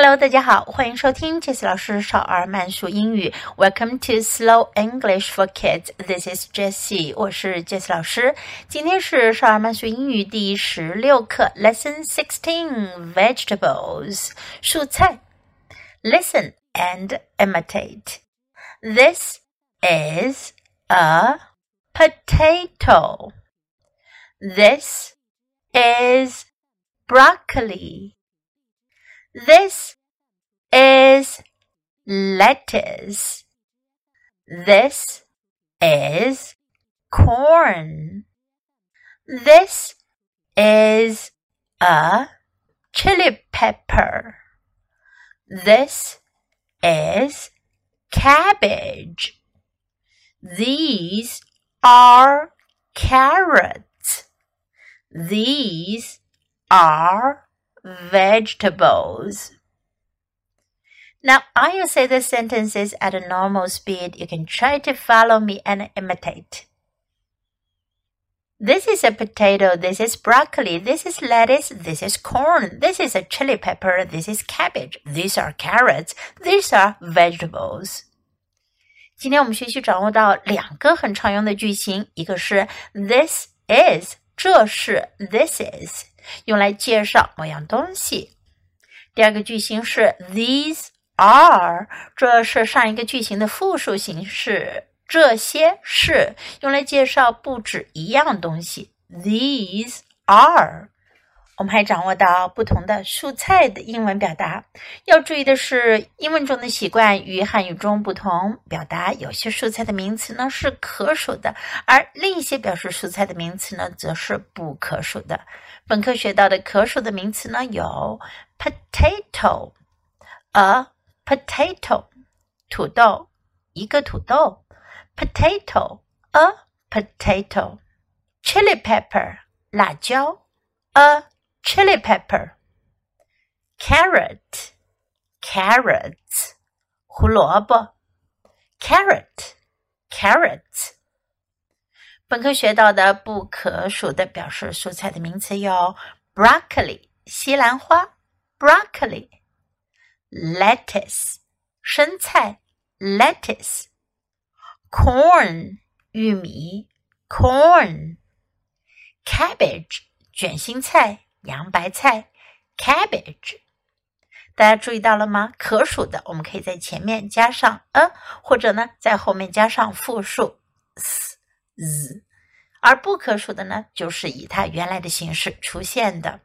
Hello，大家好，欢迎收听 Jess 老师少儿慢速英语。Welcome to Slow English for Kids. This is Jessie，我是 Jess 老师。今天是少儿慢速英语第十六课，Lesson Sixteen Vegetables，蔬菜。Listen and imitate. This is a potato. This is broccoli. This is lettuce. This is corn. This is a chili pepper. This is cabbage. These are carrots. These are vegetables. Now, I will say the sentences at a normal speed. You can try to follow me and imitate. This is a potato. This is broccoli. This is lettuce. This is corn. This is a chili pepper. This is cabbage. These are carrots. These are vegetables. 今天我们学习掌握到两个很常用的句型，一个是 this is，这是 this is， 用来介绍某样东西。第二个句型是 these are，这是上一个句型的复数形式。这些是用来介绍不止一样东西。These are。我们还掌握到不同的蔬菜的英文表达。要注意的是，英文中的习惯与汉语中不同。表达有些蔬菜的名词呢是可数的，而另一些表示蔬菜的名词呢则是不可数的。本科学到的可数的名词呢有 potato，a potato，土豆，一个土豆；potato，a potato；chili pepper，辣椒；a chili pepper。carrot carrots 胡萝卜 carrot carrots 本课学到的不可数的表示蔬菜的名词有 broccoli 西兰花 broccoli lettuce 生菜 lettuce corn 玉米 corn cabbage 卷心菜 洋白菜 cabbage。大家注意到了吗？可数的我们可以在前面加上 a，或者呢在后面加上复数 s z，而不可数的呢就是以它原来的形式出现的。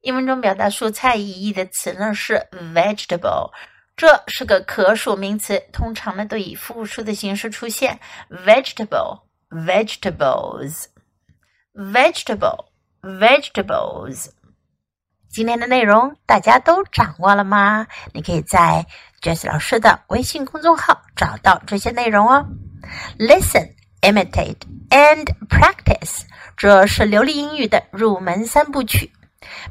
英文中表达蔬菜意义的词呢是 vegetable，这是个可数名词，通常呢都以复数的形式出现，vegetable，vegetables，vegetable Vegetables，。今天的内容大家都掌握了吗？你可以在 Jess 老师的微信公众号找到这些内容哦。Listen, imitate and practice，这是流利英语的入门三部曲。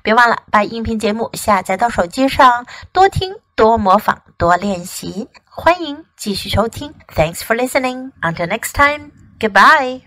别忘了把音频节目下载到手机上，多听、多模仿、多练习。欢迎继续收听。Thanks for listening. Until next time. Goodbye.